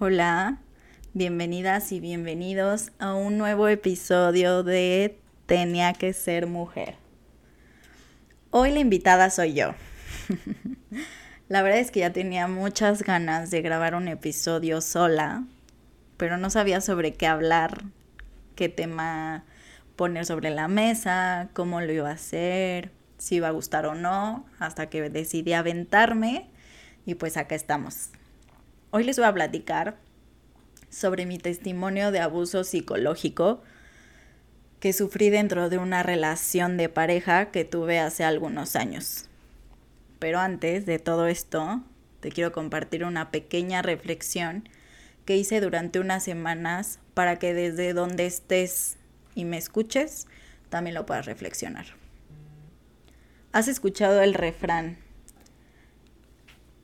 Hola, bienvenidas y bienvenidos a un nuevo episodio de Tenía que ser mujer. Hoy la invitada soy yo. la verdad es que ya tenía muchas ganas de grabar un episodio sola, pero no sabía sobre qué hablar, qué tema poner sobre la mesa, cómo lo iba a hacer, si iba a gustar o no, hasta que decidí aventarme y pues acá estamos. Hoy les voy a platicar sobre mi testimonio de abuso psicológico que sufrí dentro de una relación de pareja que tuve hace algunos años. Pero antes de todo esto, te quiero compartir una pequeña reflexión que hice durante unas semanas para que desde donde estés y me escuches, también lo puedas reflexionar. ¿Has escuchado el refrán?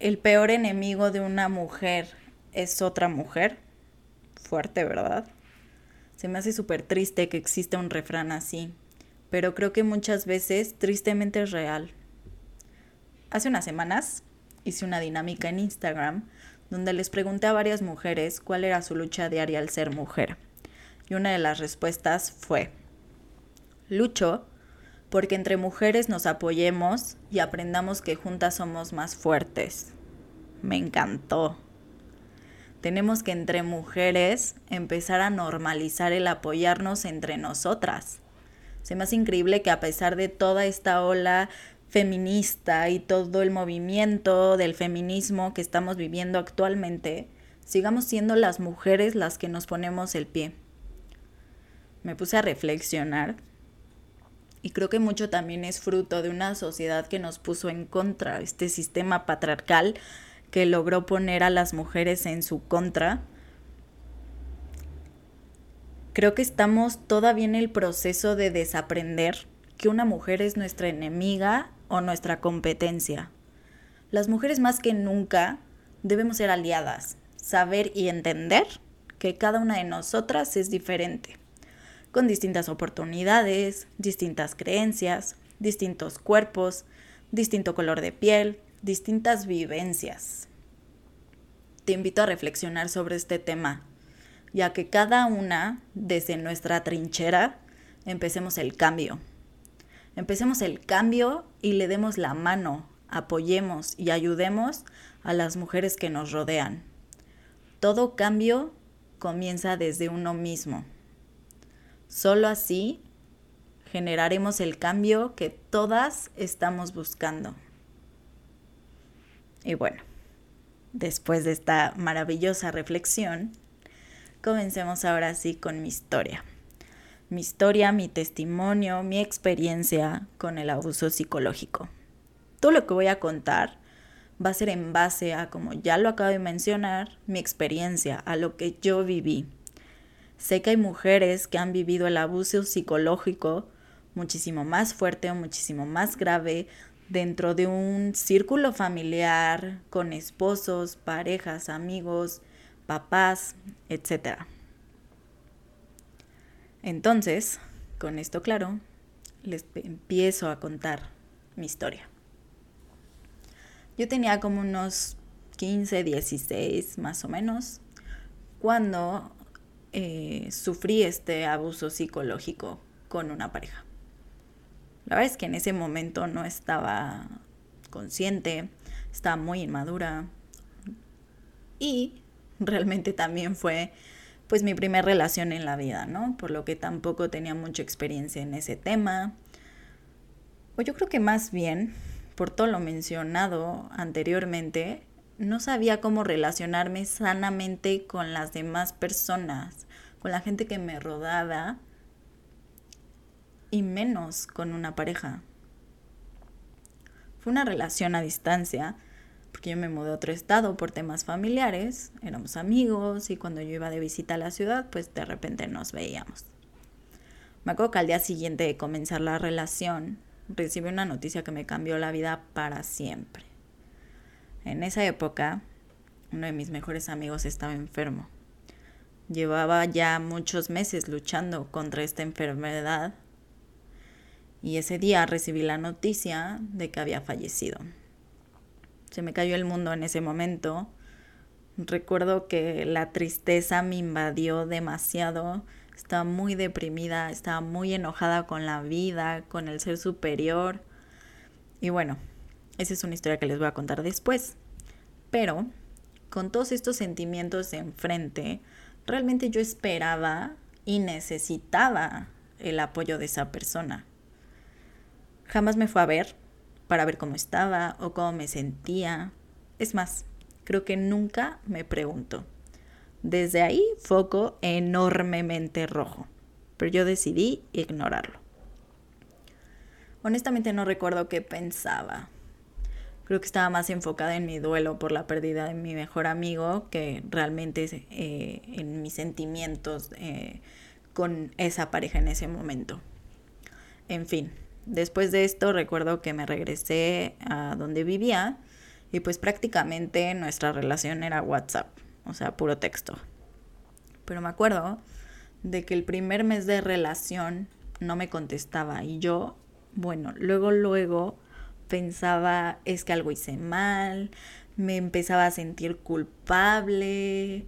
El peor enemigo de una mujer es otra mujer. Fuerte, ¿verdad? Se me hace súper triste que exista un refrán así, pero creo que muchas veces tristemente es real. Hace unas semanas hice una dinámica en Instagram donde les pregunté a varias mujeres cuál era su lucha diaria al ser mujer. Y una de las respuestas fue, lucho porque entre mujeres nos apoyemos y aprendamos que juntas somos más fuertes. Me encantó. Tenemos que entre mujeres empezar a normalizar el apoyarnos entre nosotras. Se me hace increíble que a pesar de toda esta ola feminista y todo el movimiento del feminismo que estamos viviendo actualmente, sigamos siendo las mujeres las que nos ponemos el pie. Me puse a reflexionar y creo que mucho también es fruto de una sociedad que nos puso en contra, este sistema patriarcal que logró poner a las mujeres en su contra. Creo que estamos todavía en el proceso de desaprender que una mujer es nuestra enemiga o nuestra competencia. Las mujeres más que nunca debemos ser aliadas, saber y entender que cada una de nosotras es diferente con distintas oportunidades, distintas creencias, distintos cuerpos, distinto color de piel, distintas vivencias. Te invito a reflexionar sobre este tema, ya que cada una, desde nuestra trinchera, empecemos el cambio. Empecemos el cambio y le demos la mano, apoyemos y ayudemos a las mujeres que nos rodean. Todo cambio comienza desde uno mismo. Solo así generaremos el cambio que todas estamos buscando. Y bueno, después de esta maravillosa reflexión, comencemos ahora sí con mi historia. Mi historia, mi testimonio, mi experiencia con el abuso psicológico. Todo lo que voy a contar va a ser en base a, como ya lo acabo de mencionar, mi experiencia, a lo que yo viví Sé que hay mujeres que han vivido el abuso psicológico muchísimo más fuerte o muchísimo más grave dentro de un círculo familiar, con esposos, parejas, amigos, papás, etc. Entonces, con esto claro, les empiezo a contar mi historia. Yo tenía como unos 15, 16 más o menos, cuando eh, sufrí este abuso psicológico con una pareja. La verdad es que en ese momento no estaba consciente, estaba muy inmadura y realmente también fue pues mi primera relación en la vida, ¿no? Por lo que tampoco tenía mucha experiencia en ese tema. O yo creo que más bien, por todo lo mencionado anteriormente, no sabía cómo relacionarme sanamente con las demás personas, con la gente que me rodaba y menos con una pareja. Fue una relación a distancia, porque yo me mudé a otro estado por temas familiares, éramos amigos y cuando yo iba de visita a la ciudad, pues de repente nos veíamos. Me acuerdo que al día siguiente de comenzar la relación, recibí una noticia que me cambió la vida para siempre. En esa época, uno de mis mejores amigos estaba enfermo. Llevaba ya muchos meses luchando contra esta enfermedad y ese día recibí la noticia de que había fallecido. Se me cayó el mundo en ese momento. Recuerdo que la tristeza me invadió demasiado. Estaba muy deprimida, estaba muy enojada con la vida, con el ser superior. Y bueno, esa es una historia que les voy a contar después. Pero con todos estos sentimientos enfrente, realmente yo esperaba y necesitaba el apoyo de esa persona. Jamás me fue a ver para ver cómo estaba o cómo me sentía. Es más, creo que nunca me preguntó. Desde ahí, foco enormemente rojo. Pero yo decidí ignorarlo. Honestamente no recuerdo qué pensaba. Creo que estaba más enfocada en mi duelo por la pérdida de mi mejor amigo que realmente eh, en mis sentimientos eh, con esa pareja en ese momento. En fin, después de esto recuerdo que me regresé a donde vivía y pues prácticamente nuestra relación era WhatsApp, o sea, puro texto. Pero me acuerdo de que el primer mes de relación no me contestaba y yo, bueno, luego, luego pensaba es que algo hice mal, me empezaba a sentir culpable,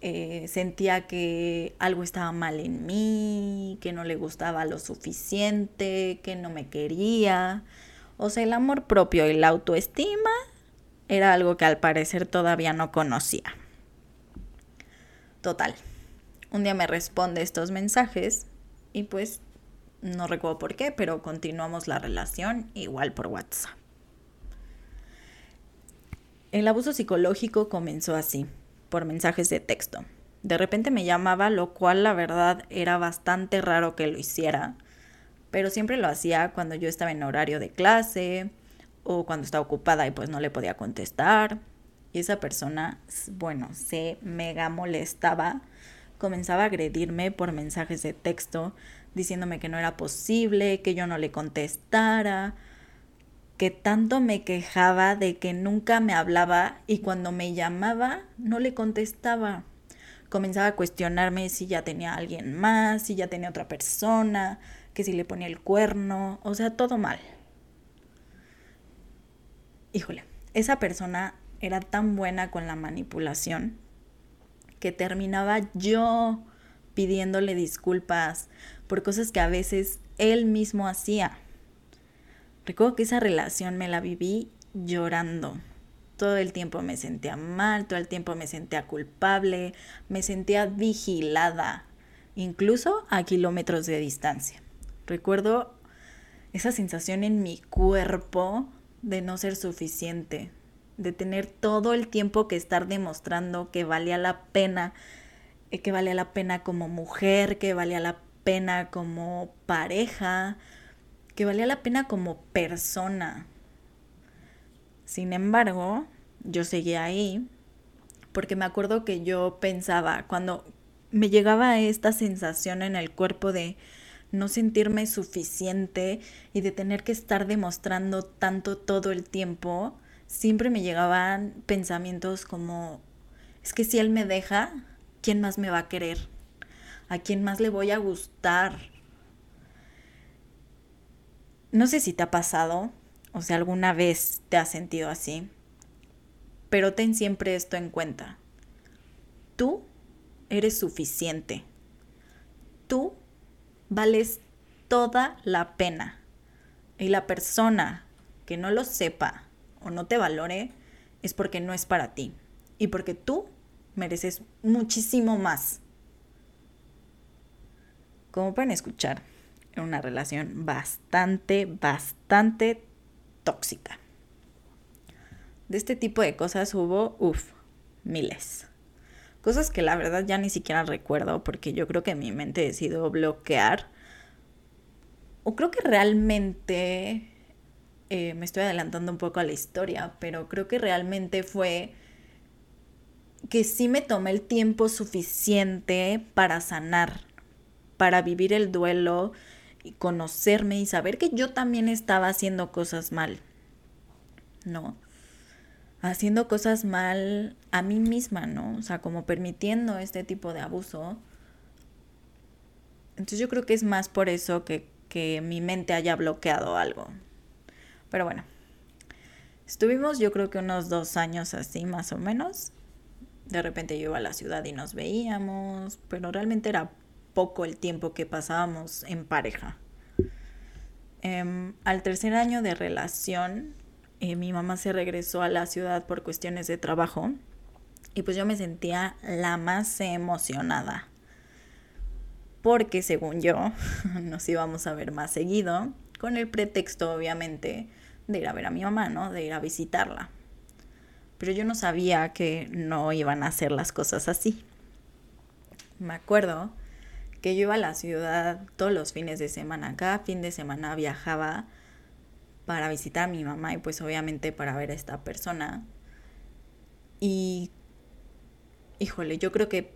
eh, sentía que algo estaba mal en mí, que no le gustaba lo suficiente, que no me quería. O sea, el amor propio y la autoestima era algo que al parecer todavía no conocía. Total. Un día me responde estos mensajes y pues no recuerdo por qué, pero continuamos la relación igual por WhatsApp. El abuso psicológico comenzó así, por mensajes de texto. De repente me llamaba, lo cual la verdad era bastante raro que lo hiciera, pero siempre lo hacía cuando yo estaba en horario de clase o cuando estaba ocupada y pues no le podía contestar. Y esa persona, bueno, se mega molestaba, comenzaba a agredirme por mensajes de texto, diciéndome que no era posible, que yo no le contestara, que tanto me quejaba de que nunca me hablaba y cuando me llamaba no le contestaba. Comenzaba a cuestionarme si ya tenía alguien más, si ya tenía otra persona, que si le ponía el cuerno, o sea, todo mal. Híjole, esa persona era tan buena con la manipulación que terminaba yo pidiéndole disculpas por cosas que a veces él mismo hacía. Recuerdo que esa relación me la viví llorando. Todo el tiempo me sentía mal, todo el tiempo me sentía culpable, me sentía vigilada, incluso a kilómetros de distancia. Recuerdo esa sensación en mi cuerpo de no ser suficiente, de tener todo el tiempo que estar demostrando que valía la pena, que valía la pena como mujer, que valía la pena como pareja, que valía la pena como persona. Sin embargo, yo seguía ahí porque me acuerdo que yo pensaba, cuando me llegaba esta sensación en el cuerpo de no sentirme suficiente y de tener que estar demostrando tanto todo el tiempo, siempre me llegaban pensamientos como, es que si él me deja, ¿quién más me va a querer? ¿A quién más le voy a gustar? No sé si te ha pasado, o si alguna vez te has sentido así, pero ten siempre esto en cuenta. Tú eres suficiente. Tú vales toda la pena. Y la persona que no lo sepa o no te valore es porque no es para ti y porque tú mereces muchísimo más. Como pueden escuchar, una relación bastante, bastante tóxica. De este tipo de cosas hubo, uff, miles. Cosas que la verdad ya ni siquiera recuerdo porque yo creo que mi mente decidió bloquear. O creo que realmente eh, me estoy adelantando un poco a la historia, pero creo que realmente fue que sí me tomé el tiempo suficiente para sanar, para vivir el duelo y conocerme y saber que yo también estaba haciendo cosas mal. ¿No? Haciendo cosas mal a mí misma, ¿no? O sea, como permitiendo este tipo de abuso. Entonces yo creo que es más por eso que, que mi mente haya bloqueado algo. Pero bueno, estuvimos yo creo que unos dos años así más o menos. De repente yo iba a la ciudad y nos veíamos, pero realmente era poco el tiempo que pasábamos en pareja. Em, al tercer año de relación, eh, mi mamá se regresó a la ciudad por cuestiones de trabajo y pues yo me sentía la más emocionada. Porque según yo, nos íbamos a ver más seguido, con el pretexto obviamente de ir a ver a mi mamá, ¿no? De ir a visitarla. Pero yo no sabía que no iban a hacer las cosas así. Me acuerdo que yo iba a la ciudad todos los fines de semana. Cada fin de semana viajaba para visitar a mi mamá y pues obviamente para ver a esta persona. Y, híjole, yo creo que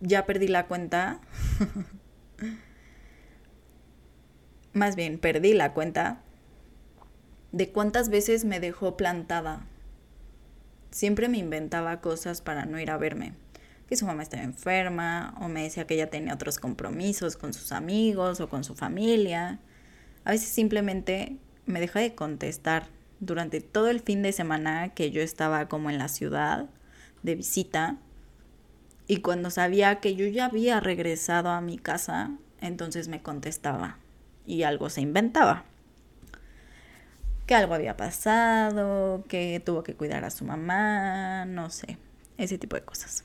ya perdí la cuenta. Más bien, perdí la cuenta de cuántas veces me dejó plantada. Siempre me inventaba cosas para no ir a verme. Que su mamá estaba enferma, o me decía que ella tenía otros compromisos con sus amigos o con su familia. A veces simplemente me dejó de contestar durante todo el fin de semana que yo estaba como en la ciudad de visita. Y cuando sabía que yo ya había regresado a mi casa, entonces me contestaba y algo se inventaba que algo había pasado, que tuvo que cuidar a su mamá, no sé, ese tipo de cosas.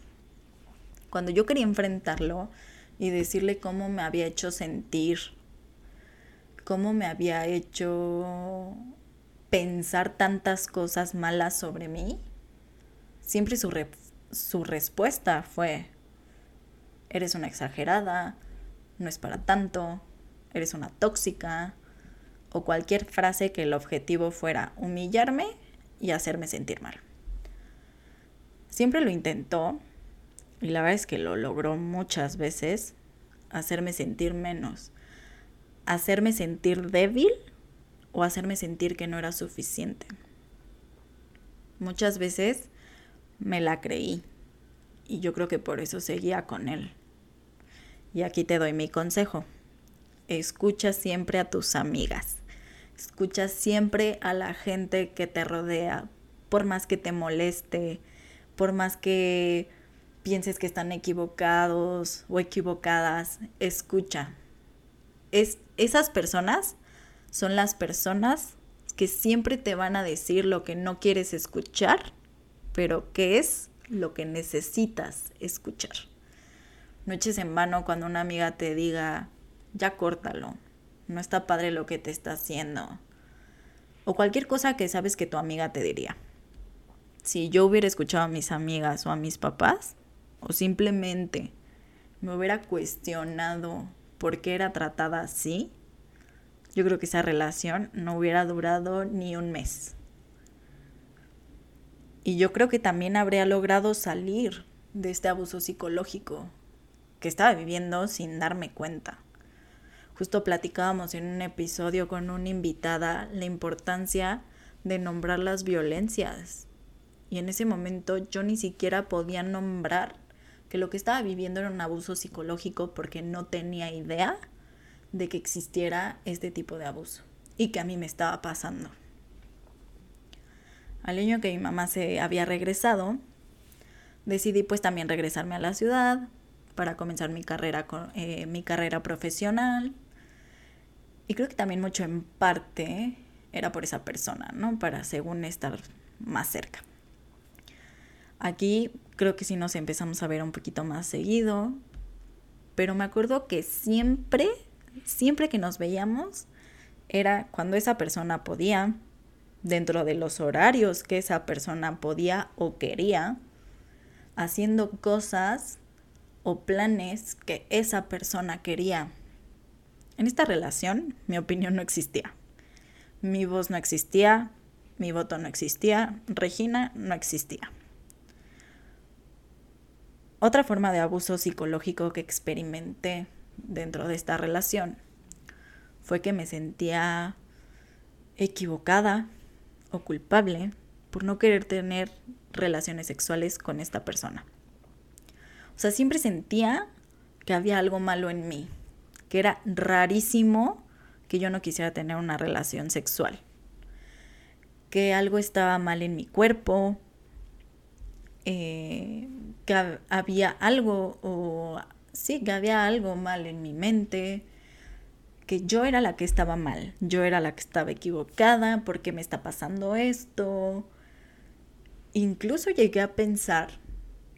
Cuando yo quería enfrentarlo y decirle cómo me había hecho sentir, cómo me había hecho pensar tantas cosas malas sobre mí, siempre su, su respuesta fue, eres una exagerada, no es para tanto, eres una tóxica, o cualquier frase que el objetivo fuera humillarme y hacerme sentir mal. Siempre lo intentó y la verdad es que lo logró muchas veces, hacerme sentir menos, hacerme sentir débil o hacerme sentir que no era suficiente. Muchas veces me la creí y yo creo que por eso seguía con él. Y aquí te doy mi consejo. Escucha siempre a tus amigas. Escucha siempre a la gente que te rodea, por más que te moleste, por más que pienses que están equivocados o equivocadas, escucha. Es, esas personas son las personas que siempre te van a decir lo que no quieres escuchar, pero que es lo que necesitas escuchar. No eches en vano cuando una amiga te diga, ya córtalo, no está padre lo que te está haciendo. O cualquier cosa que sabes que tu amiga te diría. Si yo hubiera escuchado a mis amigas o a mis papás, o simplemente me hubiera cuestionado por qué era tratada así, yo creo que esa relación no hubiera durado ni un mes. Y yo creo que también habría logrado salir de este abuso psicológico que estaba viviendo sin darme cuenta. Justo platicábamos en un episodio con una invitada la importancia de nombrar las violencias. Y en ese momento yo ni siquiera podía nombrar que lo que estaba viviendo era un abuso psicológico porque no tenía idea de que existiera este tipo de abuso y que a mí me estaba pasando. Al año que mi mamá se había regresado, decidí pues también regresarme a la ciudad para comenzar mi carrera, eh, mi carrera profesional y creo que también mucho en parte era por esa persona, ¿no? Para según estar más cerca. Aquí creo que sí nos empezamos a ver un poquito más seguido, pero me acuerdo que siempre, siempre que nos veíamos, era cuando esa persona podía, dentro de los horarios que esa persona podía o quería, haciendo cosas o planes que esa persona quería en esta relación, mi opinión no existía. Mi voz no existía, mi voto no existía, Regina no existía. Otra forma de abuso psicológico que experimenté dentro de esta relación fue que me sentía equivocada o culpable por no querer tener relaciones sexuales con esta persona. O sea, siempre sentía que había algo malo en mí, que era rarísimo que yo no quisiera tener una relación sexual, que algo estaba mal en mi cuerpo, eh, que había algo o sí, que había algo mal en mi mente, que yo era la que estaba mal, yo era la que estaba equivocada, ¿por qué me está pasando esto? Incluso llegué a pensar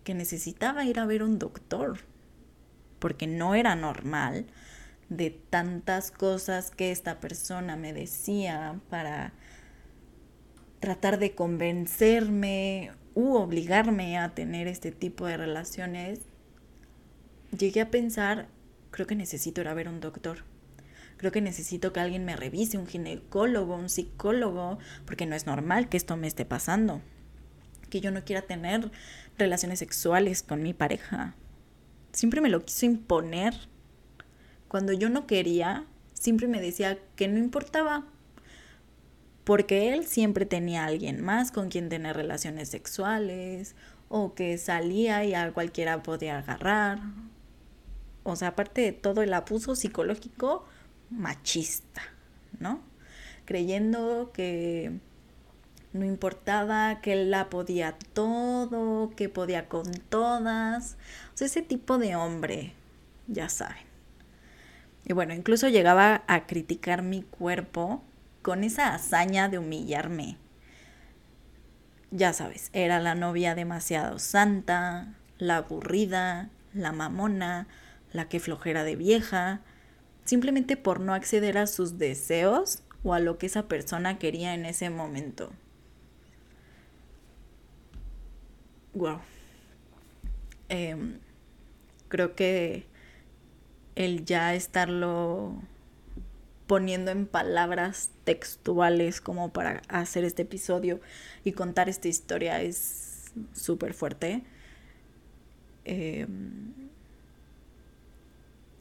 que necesitaba ir a ver un doctor, porque no era normal de tantas cosas que esta persona me decía para tratar de convencerme u obligarme a tener este tipo de relaciones, llegué a pensar, creo que necesito ir a ver un doctor. Creo que necesito que alguien me revise, un ginecólogo, un psicólogo, porque no es normal que esto me esté pasando. Que yo no quiera tener relaciones sexuales con mi pareja. Siempre me lo quiso imponer. Cuando yo no quería, siempre me decía que no importaba, porque él siempre tenía a alguien más con quien tener relaciones sexuales o que salía y a cualquiera podía agarrar. O sea, aparte de todo el abuso psicológico machista, ¿no? Creyendo que no importaba, que él la podía todo, que podía con todas. O sea, ese tipo de hombre, ya saben. Y bueno, incluso llegaba a criticar mi cuerpo con esa hazaña de humillarme. Ya sabes, era la novia demasiado santa, la aburrida, la mamona, la que flojera de vieja, simplemente por no acceder a sus deseos o a lo que esa persona quería en ese momento. Wow. Em, creo que el ya estarlo poniendo en palabras textuales como para hacer este episodio y contar esta historia es súper fuerte. Em,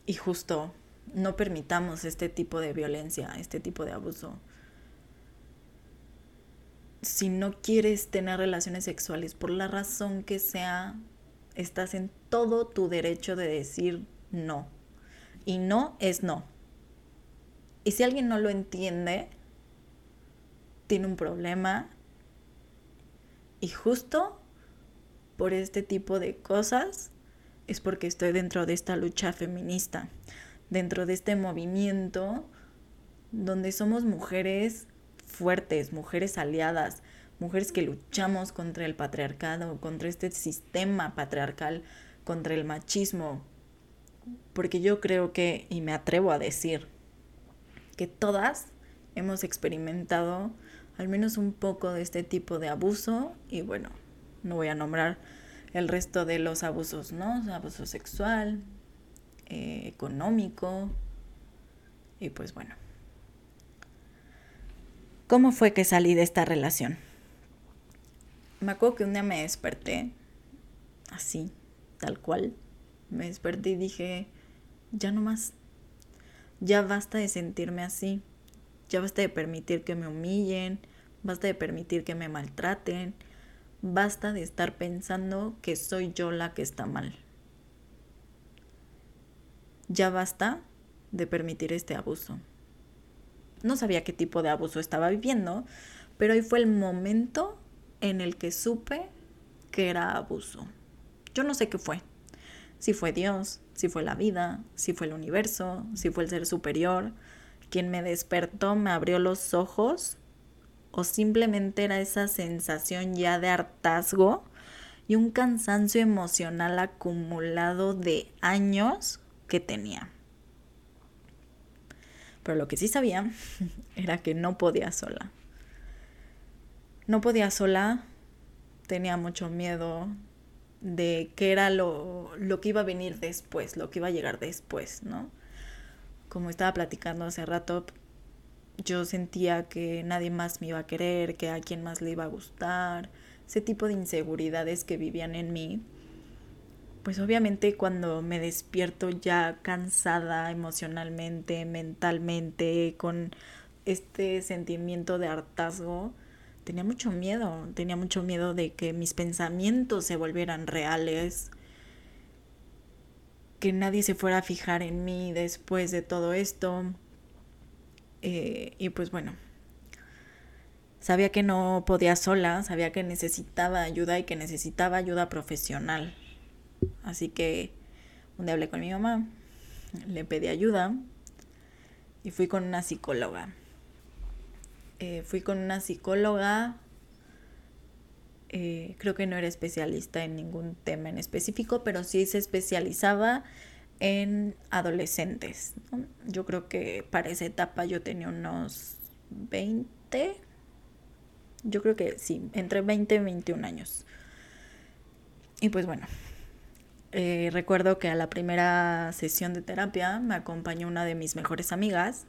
y justo no permitamos este tipo de violencia, este tipo de abuso. Si no quieres tener relaciones sexuales por la razón que sea, estás en todo tu derecho de decir no. Y no es no. Y si alguien no lo entiende, tiene un problema. Y justo por este tipo de cosas es porque estoy dentro de esta lucha feminista, dentro de este movimiento donde somos mujeres fuertes, mujeres aliadas, mujeres que luchamos contra el patriarcado, contra este sistema patriarcal, contra el machismo. Porque yo creo que, y me atrevo a decir, que todas hemos experimentado al menos un poco de este tipo de abuso y bueno, no voy a nombrar el resto de los abusos, ¿no? Abuso sexual, eh, económico y pues bueno. ¿Cómo fue que salí de esta relación? Me acuerdo que un día me desperté así, tal cual. Me desperté y dije, ya no más, ya basta de sentirme así. Ya basta de permitir que me humillen. Basta de permitir que me maltraten. Basta de estar pensando que soy yo la que está mal. Ya basta de permitir este abuso. No sabía qué tipo de abuso estaba viviendo, pero hoy fue el momento en el que supe que era abuso. Yo no sé qué fue. Si fue Dios, si fue la vida, si fue el universo, si fue el ser superior, quien me despertó, me abrió los ojos, o simplemente era esa sensación ya de hartazgo y un cansancio emocional acumulado de años que tenía. Pero lo que sí sabía era que no podía sola. No podía sola, tenía mucho miedo, de qué era lo, lo, que iba a venir después, lo que iba a llegar después, ¿no? Como estaba platicando hace rato, yo sentía que nadie más me iba a querer, que a quien más le iba a gustar, ese tipo de inseguridades que vivían en mí. Pues obviamente cuando me despierto ya cansada emocionalmente, mentalmente, con este sentimiento de hartazgo, tenía mucho miedo, tenía mucho miedo de que mis pensamientos se volvieran reales, que nadie se fuera a fijar en mí después de todo esto. Eh, y pues bueno, sabía que no podía sola, sabía que necesitaba ayuda y que necesitaba ayuda profesional. Así que un día hablé con mi mamá, le pedí ayuda y fui con una psicóloga. Eh, fui con una psicóloga, eh, creo que no era especialista en ningún tema en específico, pero sí se especializaba en adolescentes. Yo creo que para esa etapa yo tenía unos 20, yo creo que sí, entre 20 y 21 años. Y pues bueno, eh, recuerdo que a la primera sesión de terapia me acompañó una de mis mejores amigas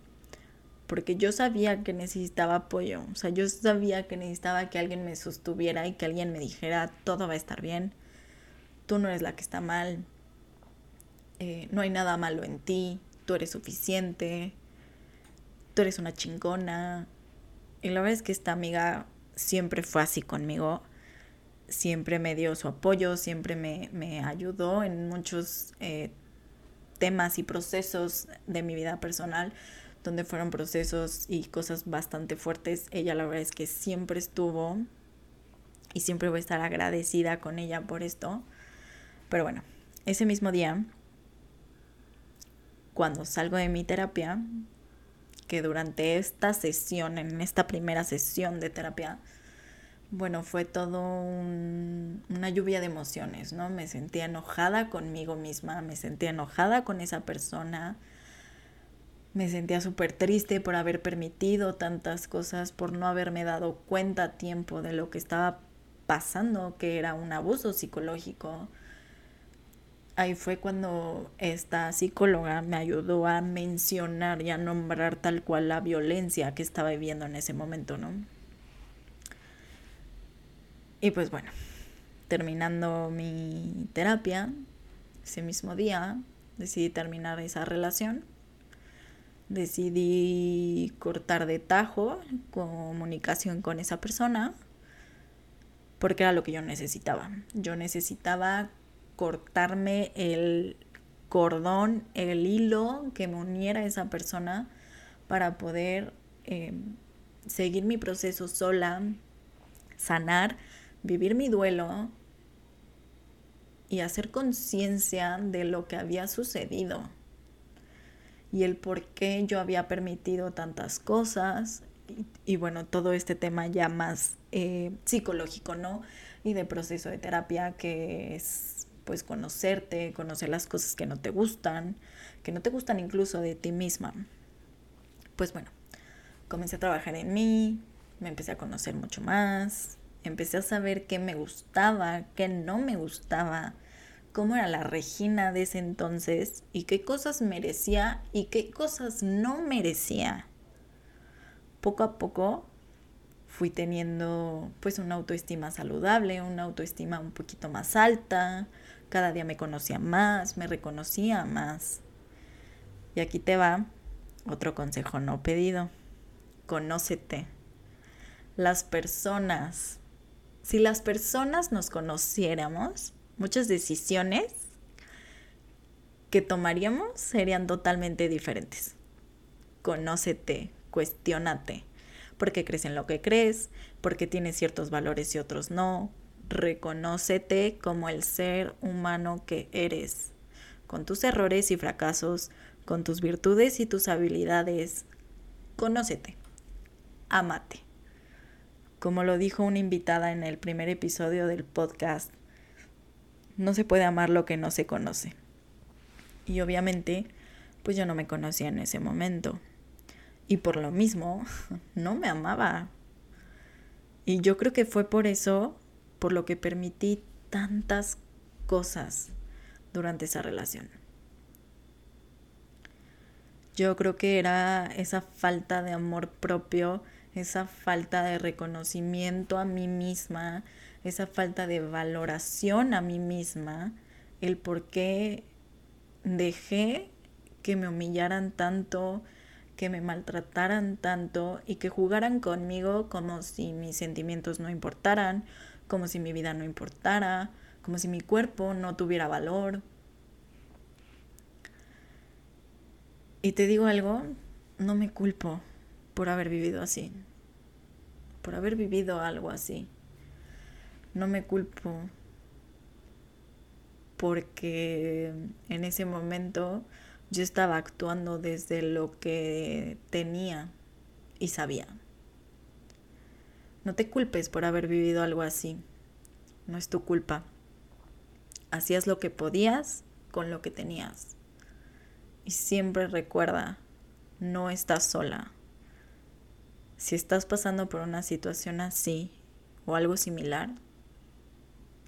porque yo sabía que necesitaba apoyo, o sea, yo sabía que necesitaba que alguien me sostuviera y que alguien me dijera, todo va a estar bien, tú no eres la que está mal, eh, no hay nada malo en ti, tú eres suficiente, tú eres una chingona. Y la verdad es que esta amiga siempre fue así conmigo, siempre me dio su apoyo, siempre me, ayudó en muchos eh, temas y procesos de mi vida personal, donde fueron procesos y cosas bastante fuertes. Ella la verdad es que siempre estuvo y siempre voy a estar agradecida con ella por esto. Pero bueno, ese mismo día cuando salgo de mi terapia, que durante esta sesión, en esta primera sesión de terapia, bueno, fue todo una lluvia de emociones, ¿no? Me sentía enojada conmigo misma, me sentía enojada con esa persona, me sentía súper triste por haber permitido tantas cosas, por no haberme dado cuenta a tiempo de lo que estaba pasando, que era un abuso psicológico, ahí fue cuando esta psicóloga me ayudó a mencionar y a nombrar tal cual la violencia que estaba viviendo en ese momento, ¿no? Y pues bueno, terminando mi terapia, ese mismo día decidí terminar esa relación. Decidí cortar de tajo comunicación con esa persona porque era lo que yo necesitaba. Yo necesitaba cortarme el cordón, el hilo que me uniera a esa persona para poder eh, seguir mi proceso sola, sanar, vivir mi duelo y hacer conciencia de lo que había sucedido y el por qué yo había permitido tantas cosas y, bueno, todo este tema ya más eh, psicológico, ¿no? Y de proceso de terapia que es pues conocerte, conocer las cosas que no te gustan, que no te gustan incluso de ti misma. Pues bueno, comencé a trabajar en mí, me empecé a conocer mucho más, empecé a saber qué me gustaba, qué no me gustaba, cómo era la Regina de ese entonces y qué cosas merecía y qué cosas no merecía. Poco a poco fui teniendo pues una autoestima saludable, una autoestima un poquito más alta, cada día me conocía más, me reconocía más. Y aquí te va otro consejo no pedido. Conócete. Las personas, si las personas nos conociéramos, muchas decisiones que tomaríamos serían totalmente diferentes. Conócete, cuestiónate. ¿Por qué crees en lo que crees? ¿Por qué tienes ciertos valores y otros no? reconócete como el ser humano que eres, con tus errores y fracasos, con tus virtudes y tus habilidades. Conócete, amate. Como lo dijo una invitada en el primer episodio del podcast, no se puede amar lo que no se conoce. Y obviamente, pues yo no me conocía en ese momento. Y por lo mismo, no me amaba. Y yo creo que fue por eso por lo que permití tantas cosas durante esa relación. Yo creo que era esa falta de amor propio, esa falta de reconocimiento a mí misma, esa falta de valoración a mí misma, el por qué dejé que me humillaran tanto, que me maltrataran tanto y que jugaran conmigo como si mis sentimientos no importaran, como si mi vida no importara, como si mi cuerpo no tuviera valor. Y te digo algo, no me culpo por haber vivido así, por haber vivido algo así. No me culpo porque en ese momento yo estaba actuando desde lo que tenía y sabía. No te culpes por haber vivido algo así. No es tu culpa. Hacías lo que podías con lo que tenías. Y siempre recuerda, no estás sola. Si estás pasando por una situación así o algo similar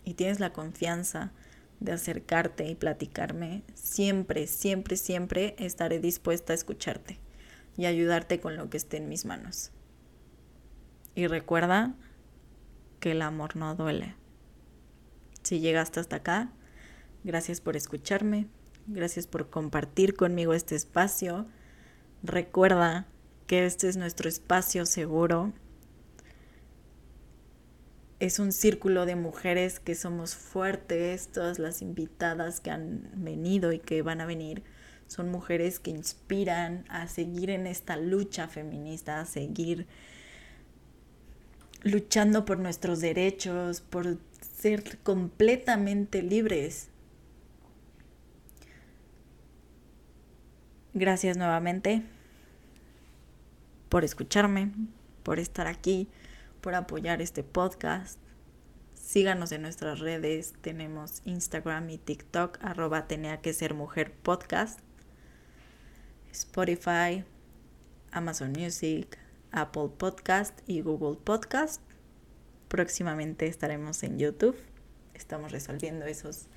y tienes la confianza de acercarte y platicarme, siempre, siempre, siempre estaré dispuesta a escucharte y ayudarte con lo que esté en mis manos. Y recuerda que el amor no duele. Si llegaste hasta acá, gracias por escucharme, gracias por compartir conmigo este espacio. Recuerda que este es nuestro espacio seguro es un círculo de mujeres que somos fuertes, todas las invitadas que han venido y que van a venir son mujeres que inspiran a seguir en esta lucha feminista, a seguir luchando por nuestros derechos, por ser completamente libres. Gracias nuevamente por escucharme, por estar aquí por apoyar este podcast. Síganos en nuestras redes. Tenemos Instagram y TikTok, arroba tenía que ser mujer podcast. Spotify, Amazon Music, Apple Podcast y Google Podcast. Próximamente estaremos en YouTube. Estamos resolviendo esos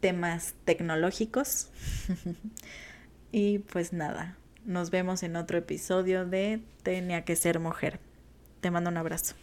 temas tecnológicos. y pues nada, nos vemos en otro episodio de Tenía que ser mujer. Te mando un abrazo.